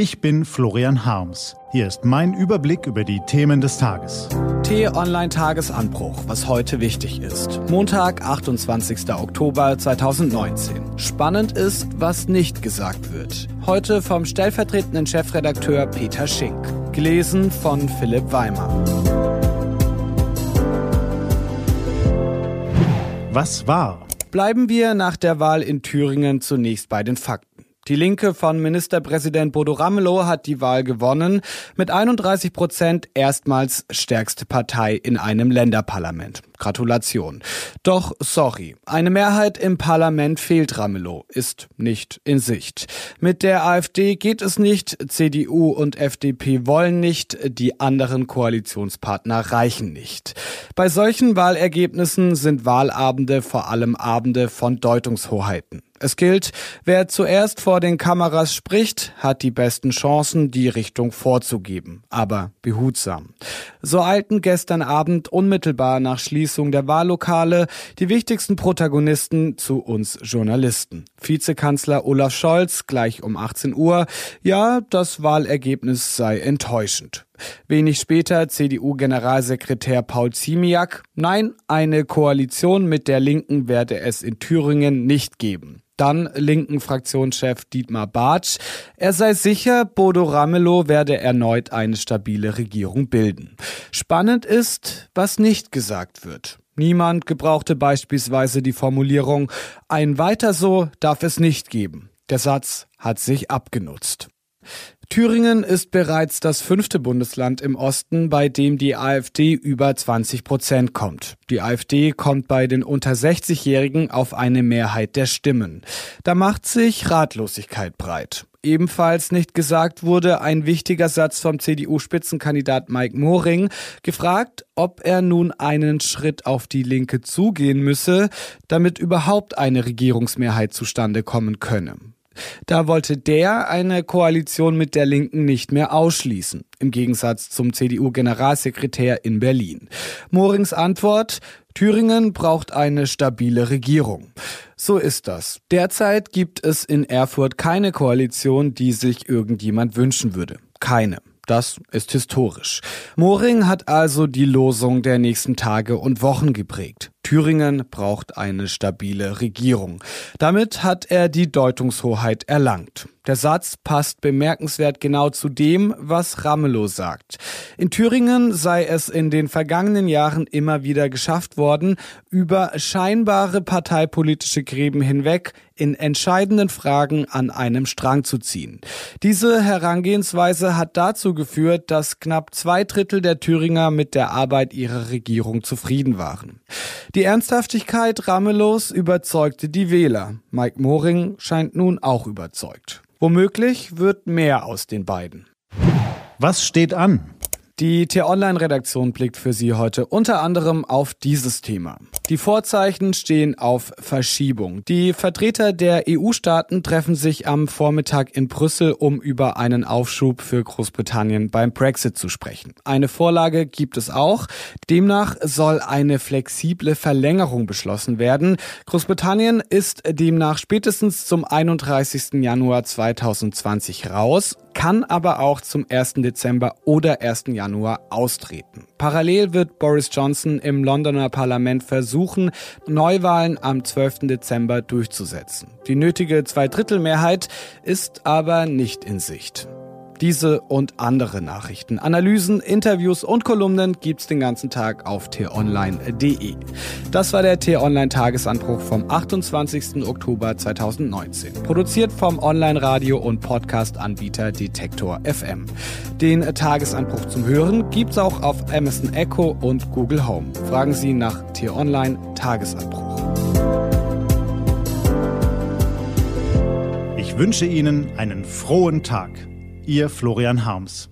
Ich bin Florian Harms. Hier ist mein Überblick über die Themen des Tages. T-Online-Tagesanbruch, was heute wichtig ist. Montag, 28. Oktober 2019. Spannend ist, was nicht gesagt wird. Heute vom stellvertretenden Chefredakteur Peter Schink. Gelesen von Philipp Weimer. Was war? Bleiben wir nach der Wahl in Thüringen zunächst bei den Fakten. Die Linke von Ministerpräsident Bodo Ramelow hat die Wahl gewonnen. Mit 31 Prozent erstmals stärkste Partei in einem Länderparlament. Gratulation. Doch sorry, eine Mehrheit im Parlament fehlt Ramelow, ist nicht in Sicht. Mit der AfD geht es nicht, CDU und FDP wollen nicht, die anderen Koalitionspartner reichen nicht. Bei solchen Wahlergebnissen sind Wahlabende vor allem Abende von Deutungshoheiten. Es gilt, wer zuerst vor den Kameras spricht, hat die besten Chancen, die Richtung vorzugeben, aber behutsam. So eilten gestern Abend unmittelbar nach Schließung der Wahllokale die wichtigsten Protagonisten zu uns Journalisten. Vizekanzler Olaf Scholz gleich um 18 Uhr, ja, das Wahlergebnis sei enttäuschend. Wenig später CDU-Generalsekretär Paul Ziemiak, nein, eine Koalition mit der Linken werde es in Thüringen nicht geben. Dann linken Fraktionschef Dietmar Bartsch. Er sei sicher, Bodo Ramelow werde erneut eine stabile Regierung bilden. Spannend ist, was nicht gesagt wird. Niemand gebrauchte beispielsweise die Formulierung, ein weiter so darf es nicht geben. Der Satz hat sich abgenutzt. Thüringen ist bereits das fünfte Bundesland im Osten, bei dem die AfD über 20 Prozent kommt. Die AfD kommt bei den unter 60-Jährigen auf eine Mehrheit der Stimmen. Da macht sich Ratlosigkeit breit. Ebenfalls nicht gesagt wurde ein wichtiger Satz vom CDU-Spitzenkandidat Mike Moring, gefragt, ob er nun einen Schritt auf die Linke zugehen müsse, damit überhaupt eine Regierungsmehrheit zustande kommen könne. Da wollte der eine Koalition mit der Linken nicht mehr ausschließen, im Gegensatz zum CDU-Generalsekretär in Berlin. Morings Antwort, Thüringen braucht eine stabile Regierung. So ist das. Derzeit gibt es in Erfurt keine Koalition, die sich irgendjemand wünschen würde. Keine. Das ist historisch. Moring hat also die Losung der nächsten Tage und Wochen geprägt. Thüringen braucht eine stabile Regierung. Damit hat er die Deutungshoheit erlangt. Der Satz passt bemerkenswert genau zu dem, was Ramelow sagt. In Thüringen sei es in den vergangenen Jahren immer wieder geschafft worden, über scheinbare parteipolitische Gräben hinweg in entscheidenden Fragen an einem Strang zu ziehen. Diese Herangehensweise hat dazu geführt, dass knapp zwei Drittel der Thüringer mit der Arbeit ihrer Regierung zufrieden waren. Die Ernsthaftigkeit Ramelows überzeugte die Wähler. Mike Moring scheint nun auch überzeugt. Womöglich wird mehr aus den beiden. Was steht an? Die T-Online-Redaktion blickt für Sie heute unter anderem auf dieses Thema. Die Vorzeichen stehen auf Verschiebung. Die Vertreter der EU-Staaten treffen sich am Vormittag in Brüssel, um über einen Aufschub für Großbritannien beim Brexit zu sprechen. Eine Vorlage gibt es auch. Demnach soll eine flexible Verlängerung beschlossen werden. Großbritannien ist demnach spätestens zum 31. Januar 2020 raus kann aber auch zum 1. Dezember oder 1. Januar austreten. Parallel wird Boris Johnson im Londoner Parlament versuchen, Neuwahlen am 12. Dezember durchzusetzen. Die nötige Zweidrittelmehrheit ist aber nicht in Sicht. Diese und andere Nachrichten, Analysen, Interviews und Kolumnen gibt's den ganzen Tag auf t-online.de. Das war der T-Online Tagesanbruch vom 28. Oktober 2019. Produziert vom Online-Radio und Podcast-Anbieter Detektor FM. Den Tagesanbruch zum Hören gibt's auch auf Amazon Echo und Google Home. Fragen Sie nach T-Online Tagesanbruch. Ich wünsche Ihnen einen frohen Tag. Ihr Florian Harms.